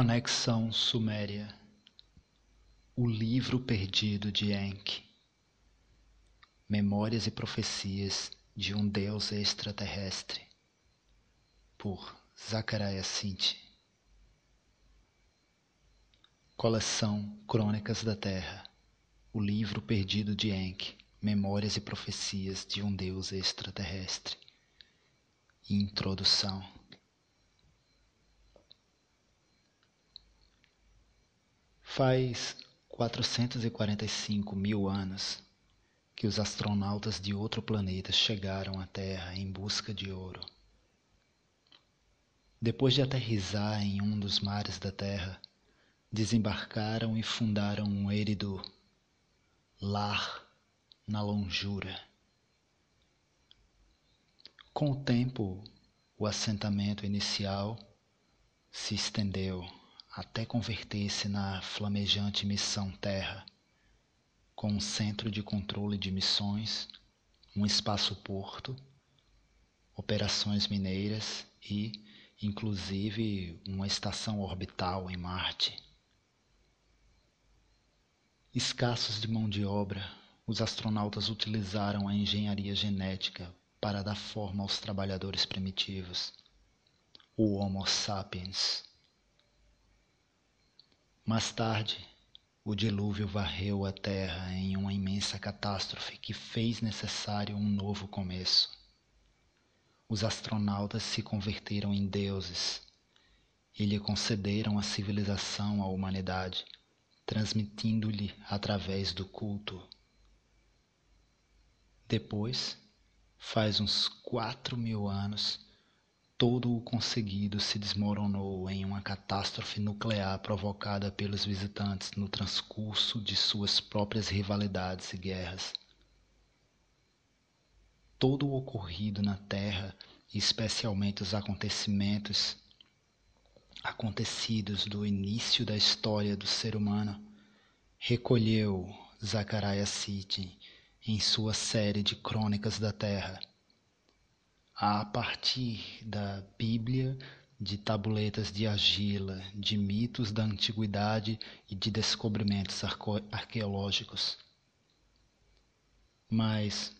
Conexão Suméria. O Livro Perdido de Enki Memórias e Profecias de um Deus Extraterrestre. Por Zachariah Sitchin Coleção Crônicas da Terra. O Livro Perdido de Enki Memórias e Profecias de um Deus Extraterrestre. Introdução Faz quatrocentos e quarenta e cinco mil anos que os astronautas de outro planeta chegaram à Terra em busca de ouro. Depois de aterrissar em um dos mares da Terra, desembarcaram e fundaram um érido lar na longura. Com o tempo, o assentamento inicial se estendeu até converter-se na flamejante Missão Terra, com um centro de controle de missões, um espaço-porto, operações mineiras e, inclusive, uma estação orbital em Marte. Escassos de mão de obra, os astronautas utilizaram a engenharia genética para dar forma aos trabalhadores primitivos, o Homo sapiens. Mais tarde, o dilúvio varreu a terra em uma imensa catástrofe que fez necessário um novo começo. Os astronautas se converteram em deuses e lhe concederam a civilização à humanidade, transmitindo-lhe através do culto. Depois, faz uns quatro mil anos, todo o conseguido se desmoronou em uma catástrofe nuclear provocada pelos visitantes no transcurso de suas próprias rivalidades e guerras. Todo o ocorrido na Terra, especialmente os acontecimentos acontecidos do início da história do ser humano, recolheu Zachariah Sitchin em sua série de Crônicas da Terra a partir da Bíblia, de tabuletas de argila, de mitos da antiguidade e de descobrimentos arqueológicos. Mas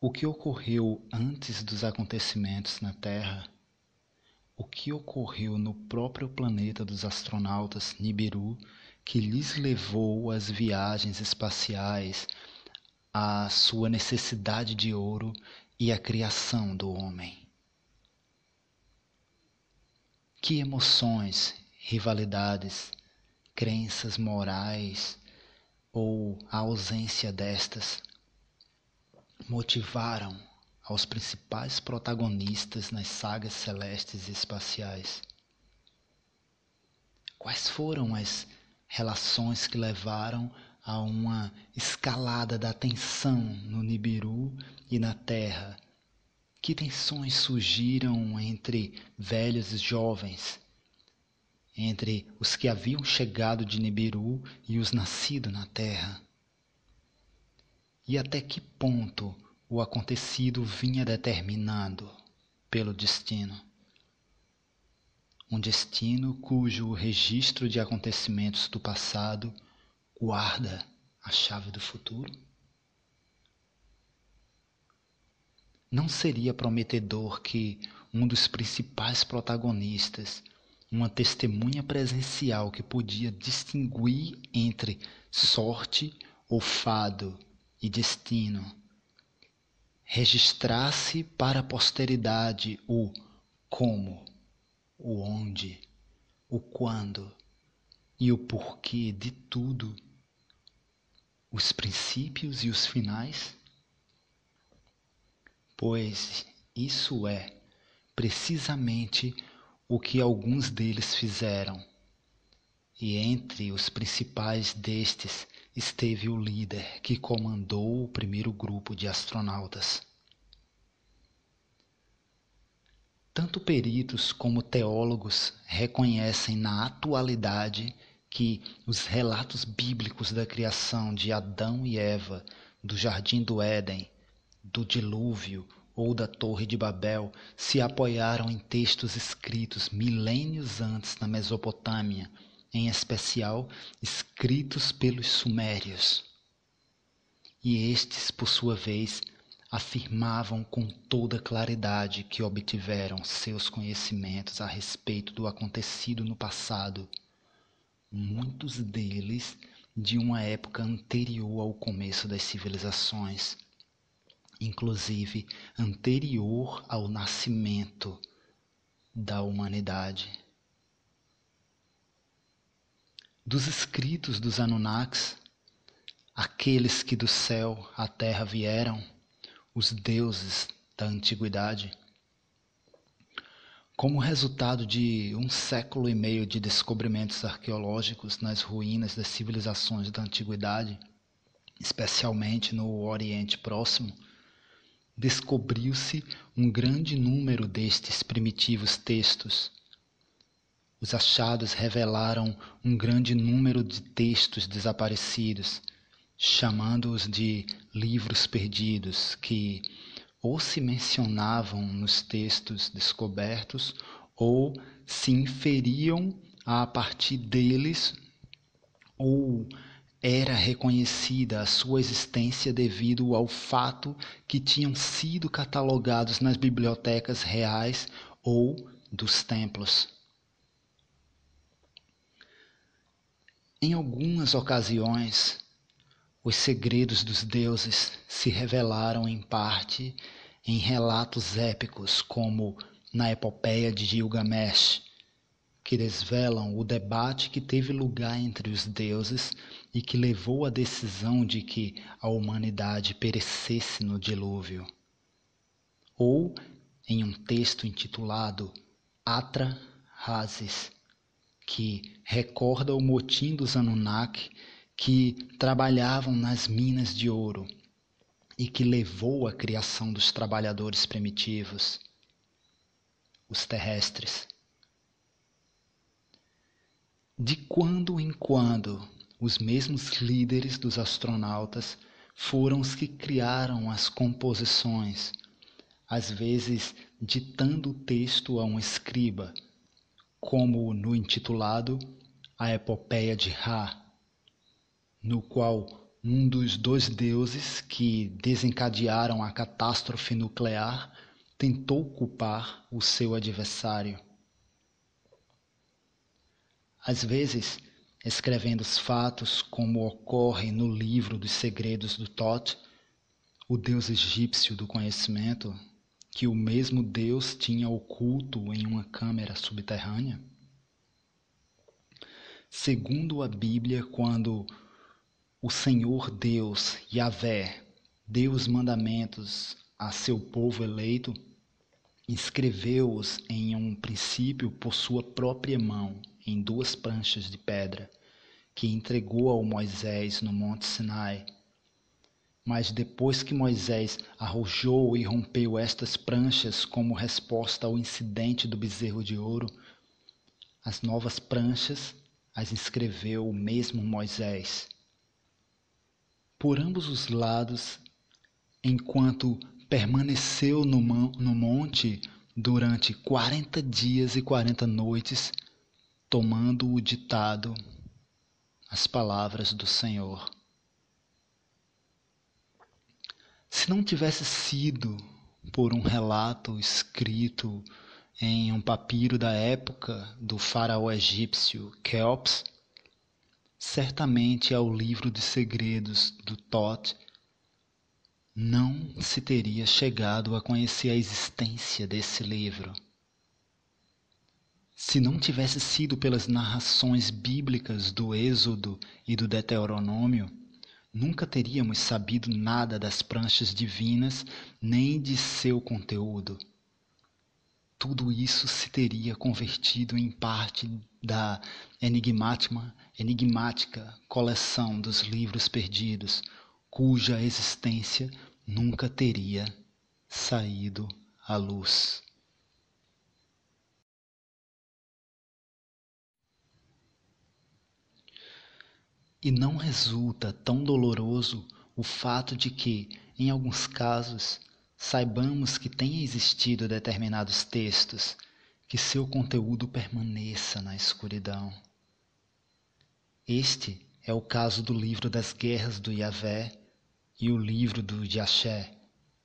o que ocorreu antes dos acontecimentos na Terra? O que ocorreu no próprio planeta dos astronautas Nibiru que lhes levou às viagens espaciais, à sua necessidade de ouro e a criação do homem. Que emoções, rivalidades, crenças morais ou a ausência destas motivaram aos principais protagonistas nas sagas celestes e espaciais? Quais foram as relações que levaram a uma escalada da tensão no Nibiru e na Terra. Que tensões surgiram entre velhos e jovens, entre os que haviam chegado de Nibiru e os nascidos na Terra? E até que ponto o acontecido vinha determinado pelo destino? Um destino cujo registro de acontecimentos do passado guarda a chave do futuro? Não seria prometedor que um dos principais protagonistas, uma testemunha presencial que podia distinguir entre sorte ou fado e destino, registrasse para a posteridade o como, o onde, o quando e o porquê de tudo os princípios e os finais? Pois isso é precisamente o que alguns deles fizeram. E entre os principais destes esteve o líder que comandou o primeiro grupo de astronautas. Tanto peritos como teólogos reconhecem na atualidade que os relatos bíblicos da criação de Adão e Eva, do jardim do Éden, do dilúvio ou da Torre de Babel se apoiaram em textos escritos milênios antes na Mesopotâmia, em especial escritos pelos Sumérios. E estes, por sua vez, afirmavam com toda claridade que obtiveram seus conhecimentos a respeito do acontecido no passado, muitos deles de uma época anterior ao começo das civilizações, inclusive anterior ao nascimento da humanidade. Dos escritos dos Anunnakis, aqueles que do céu à terra vieram, os deuses da antiguidade. Como resultado de um século e meio de descobrimentos arqueológicos nas ruínas das civilizações da antiguidade, especialmente no Oriente Próximo, descobriu-se um grande número destes primitivos textos. Os achados revelaram um grande número de textos desaparecidos, chamando-os de livros perdidos, que ou se mencionavam nos textos descobertos ou se inferiam a partir deles ou era reconhecida a sua existência devido ao fato que tinham sido catalogados nas bibliotecas reais ou dos templos. Em algumas ocasiões, os segredos dos deuses se revelaram em parte em relatos épicos, como na epopeia de Gilgamesh, que desvelam o debate que teve lugar entre os deuses e que levou à decisão de que a humanidade perecesse no dilúvio. Ou em um texto intitulado Atra Hazes, que recorda o motim dos Anunnaki que trabalhavam nas minas de ouro e que levou à criação dos trabalhadores primitivos, os terrestres. De quando em quando, os mesmos líderes dos astronautas foram os que criaram as composições, às vezes ditando o texto a um escriba, como no intitulado A Epopeia de Ra, no qual um dos dois deuses que desencadearam a catástrofe nuclear tentou culpar o seu adversário. Às vezes, escrevendo os fatos como ocorre no livro dos segredos do Thoth, o deus egípcio do conhecimento, que o mesmo deus tinha oculto em uma câmara subterrânea. Segundo a Bíblia, quando o Senhor Deus, Yahvé, deu os mandamentos a seu povo eleito, escreveu-os em um princípio por sua própria mão, em duas pranchas de pedra, que entregou ao Moisés no Monte Sinai. Mas depois que Moisés arrojou e rompeu estas pranchas como resposta ao incidente do bezerro de ouro, as novas pranchas as escreveu o mesmo Moisés por ambos os lados, enquanto permaneceu no, no monte durante quarenta dias e quarenta noites, tomando o ditado, as palavras do Senhor. Se não tivesse sido por um relato escrito em um papiro da época do faraó egípcio Keops, certamente ao livro de segredos do Thoth, não se teria chegado a conhecer a existência desse livro. Se não tivesse sido pelas narrações bíblicas do Êxodo e do Deuteronômio, nunca teríamos sabido nada das pranchas divinas nem de seu conteúdo tudo isso se teria convertido em parte da enigmática, enigmática coleção dos livros perdidos, cuja existência nunca teria saído à luz. E não resulta tão doloroso o fato de que, em alguns casos, saibamos que tenha existido determinados textos, que seu conteúdo permaneça na escuridão. Este é o caso do livro das guerras do Yahvé e o livro do Jaché,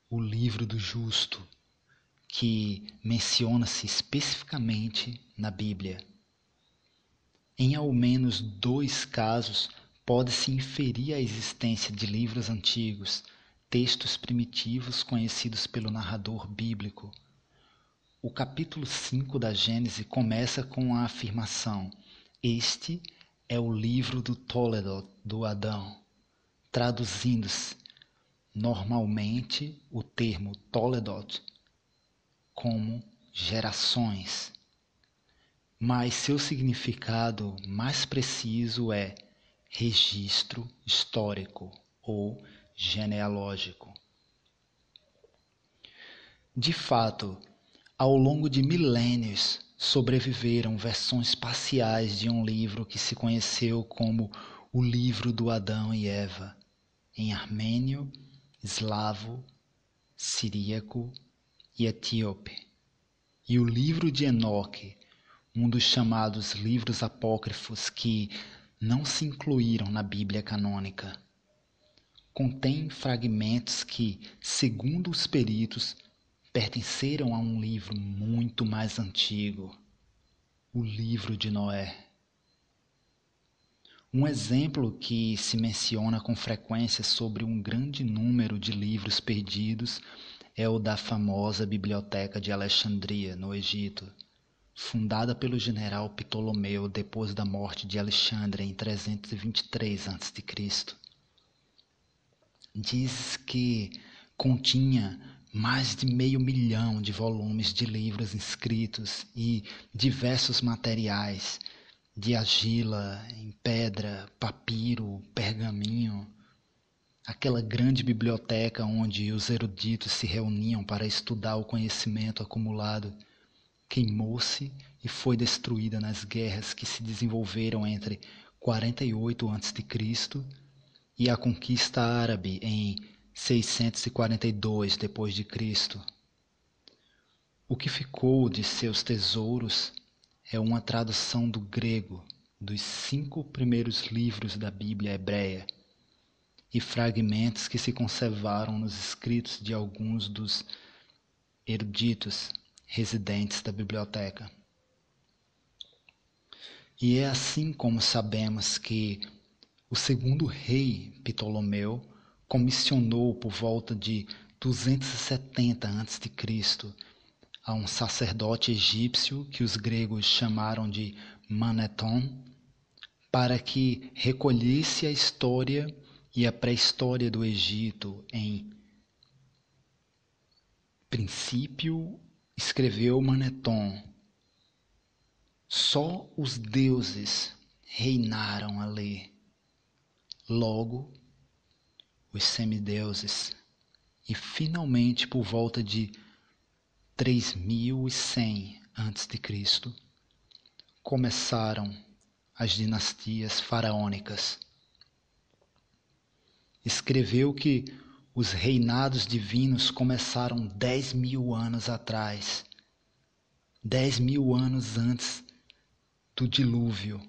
o livro do justo, que menciona-se especificamente na Bíblia. Em ao menos dois casos, pode-se inferir a existência de livros antigos textos primitivos conhecidos pelo narrador bíblico. O capítulo 5 da Gênese começa com a afirmação: Este é o livro do Toledo do Adão. Traduzindo-se normalmente o termo Toledot como gerações, mas seu significado mais preciso é registro histórico ou genealógico. De fato, ao longo de milênios sobreviveram versões parciais de um livro que se conheceu como o Livro do Adão e Eva, em armênio, eslavo, siríaco e etíope, e o Livro de Enoque, um dos chamados livros apócrifos que não se incluíram na Bíblia canônica contém fragmentos que, segundo os peritos, pertenceram a um livro muito mais antigo, o livro de Noé. Um exemplo que se menciona com frequência sobre um grande número de livros perdidos é o da famosa Biblioteca de Alexandria, no Egito, fundada pelo general Ptolomeu depois da morte de Alexandre em 323 a.C diz que continha mais de meio milhão de volumes de livros inscritos e diversos materiais de argila, em pedra, papiro, pergaminho. Aquela grande biblioteca onde os eruditos se reuniam para estudar o conhecimento acumulado queimou-se e foi destruída nas guerras que se desenvolveram entre 48 a.C e a conquista árabe em 642 depois de Cristo. O que ficou de seus tesouros é uma tradução do grego dos cinco primeiros livros da Bíblia hebreia e fragmentos que se conservaram nos escritos de alguns dos eruditos residentes da biblioteca. E é assim como sabemos que o segundo rei Ptolomeu comissionou por volta de 270 a.C. a um sacerdote egípcio que os gregos chamaram de Maneton para que recolhesse a história e a pré-história do Egito em princípio escreveu Maneton só os deuses reinaram ali logo os semideuses, e finalmente por volta de 3100 a.C. começaram as dinastias faraônicas. Escreveu que os reinados divinos começaram dez mil anos atrás, dez mil anos antes do dilúvio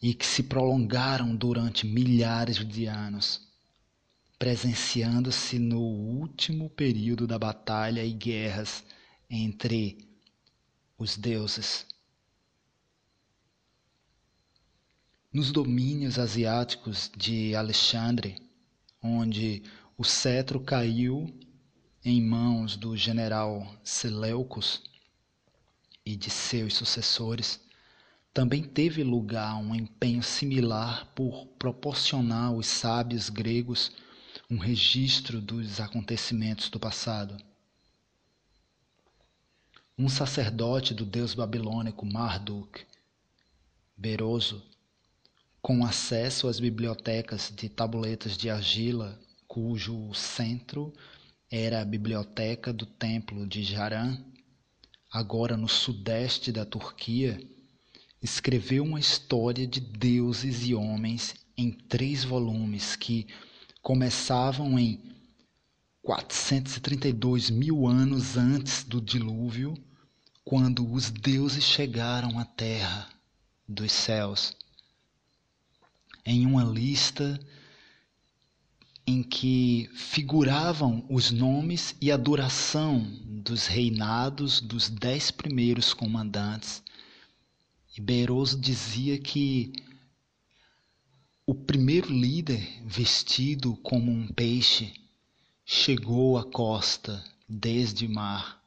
e que se prolongaram durante milhares de anos, presenciando-se no último período da batalha e guerras entre os deuses. Nos domínios asiáticos de Alexandre, onde o cetro caiu em mãos do general Seleucus e de seus sucessores, também teve lugar um empenho similar por proporcionar aos sábios gregos um registro dos acontecimentos do passado. Um sacerdote do deus babilônico Marduk, Beroso, com acesso às bibliotecas de tabuletas de argila, cujo centro era a biblioteca do templo de Jaran, agora no sudeste da Turquia, escreveu uma história de deuses e homens em três volumes que começavam em 432 mil anos antes do dilúvio, quando os deuses chegaram à terra dos céus, em uma lista em que figuravam os nomes e a duração dos reinados dos dez primeiros comandantes. E Beroso dizia que o primeiro líder, vestido como um peixe, chegou à costa desde o mar.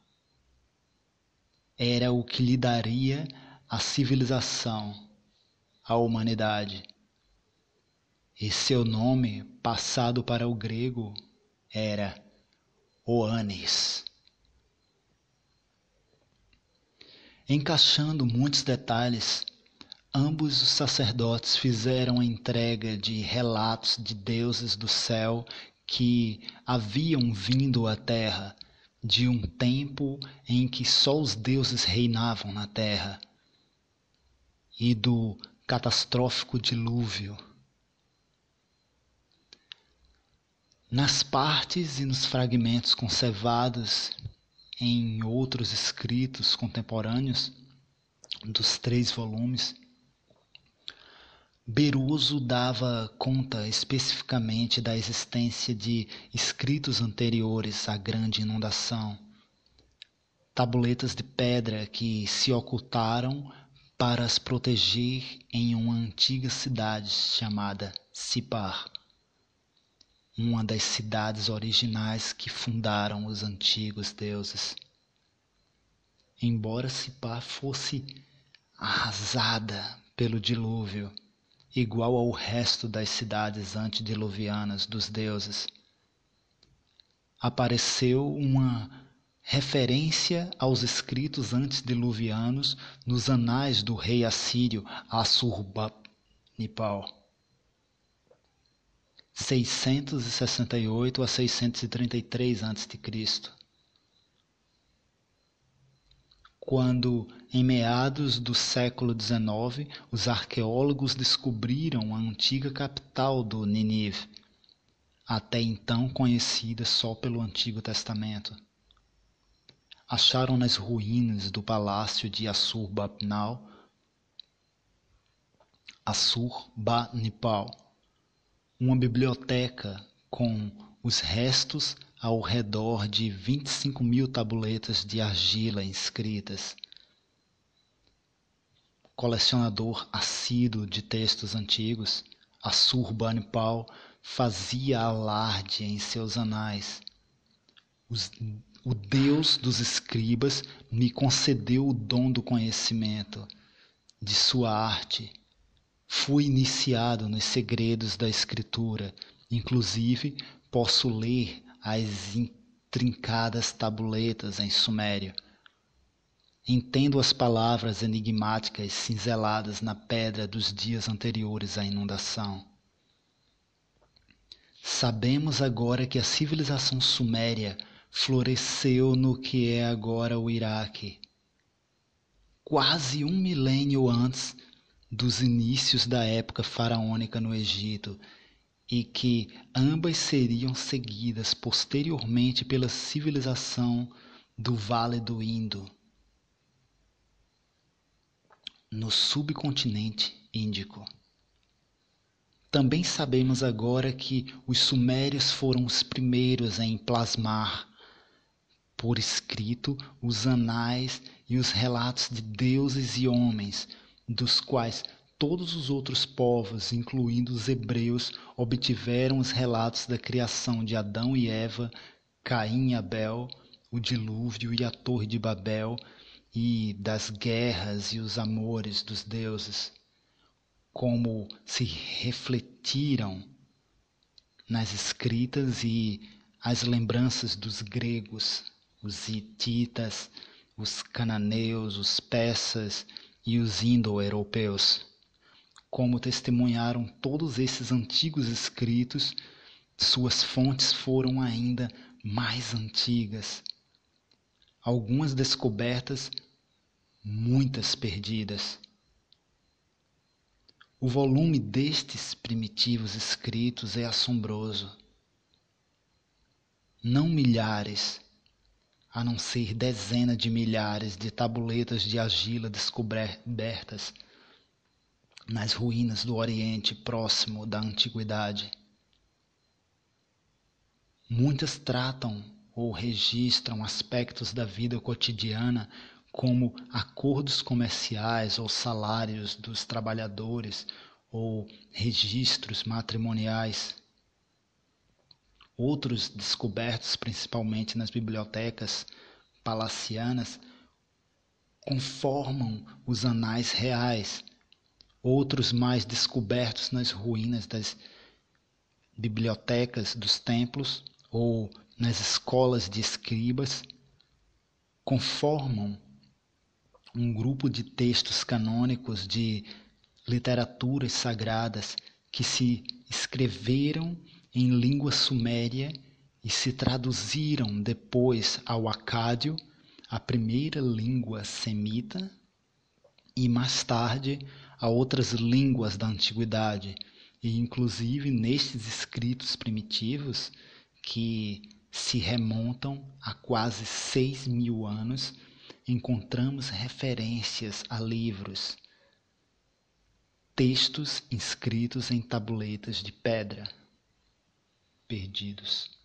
Era o que lhe daria a civilização, a humanidade. E seu nome, passado para o grego, era Oanes. Encaixando muitos detalhes, ambos os sacerdotes fizeram a entrega de relatos de deuses do céu que haviam vindo à terra de um tempo em que só os deuses reinavam na terra e do catastrófico dilúvio. Nas partes e nos fragmentos conservados em outros escritos contemporâneos dos três volumes, Beruso dava conta especificamente da existência de escritos anteriores à grande inundação, tabuletas de pedra que se ocultaram para as proteger em uma antiga cidade chamada Sipar uma das cidades originais que fundaram os antigos deuses. Embora Sipá fosse arrasada pelo dilúvio, igual ao resto das cidades antediluvianas dos deuses, apareceu uma referência aos escritos antediluvianos nos anais do rei assírio Assurbanipal 668 a 633 a.C. Quando, em meados do século XIX, os arqueólogos descobriram a antiga capital do Nínive, até então conhecida só pelo Antigo Testamento. Acharam nas ruínas do palácio de Assurbanipal Assurbanipal uma biblioteca com os restos ao redor de 25 mil tabuletas de argila inscritas. Colecionador assíduo de textos antigos, Assurbanipal fazia alarde em seus anais. Os, o Deus dos escribas me concedeu o dom do conhecimento, de sua arte Fui iniciado nos segredos da Escritura, inclusive posso ler as intrincadas tabuletas em sumério. Entendo as palavras enigmáticas cinzeladas na pedra dos dias anteriores à inundação. Sabemos agora que a civilização suméria floresceu no que é agora o Iraque. Quase um milênio antes dos inícios da época faraônica no Egito e que ambas seriam seguidas posteriormente pela civilização do Vale do Indo, no subcontinente Índico. Também sabemos agora que os sumérios foram os primeiros em plasmar por escrito os anais e os relatos de deuses e homens dos quais todos os outros povos, incluindo os hebreus, obtiveram os relatos da criação de Adão e Eva, Caim e Abel, o dilúvio e a Torre de Babel, e das guerras e os amores dos deuses, como se refletiram nas escritas e as lembranças dos gregos, os hititas, os cananeus, os persas e os indo-europeus. Como testemunharam todos esses antigos escritos, suas fontes foram ainda mais antigas. Algumas descobertas, muitas perdidas. O volume destes primitivos escritos é assombroso. não milhares, a não ser dezenas de milhares de tabuletas de argila descobertas nas ruínas do Oriente Próximo da Antiguidade. Muitas tratam ou registram aspectos da vida cotidiana como acordos comerciais ou salários dos trabalhadores ou registros matrimoniais. Outros descobertos principalmente nas bibliotecas palacianas conformam os anais reais, outros mais descobertos nas ruínas das bibliotecas dos templos ou nas escolas de escribas conformam um grupo de textos canônicos de literaturas sagradas que se escreveram em língua suméria e se traduziram depois ao acádio, a primeira língua semita, e mais tarde a outras línguas da antiguidade, e inclusive nestes escritos primitivos que se remontam a quase seis mil anos, encontramos referências a livros, textos inscritos em tabuletas de pedra, perdidos.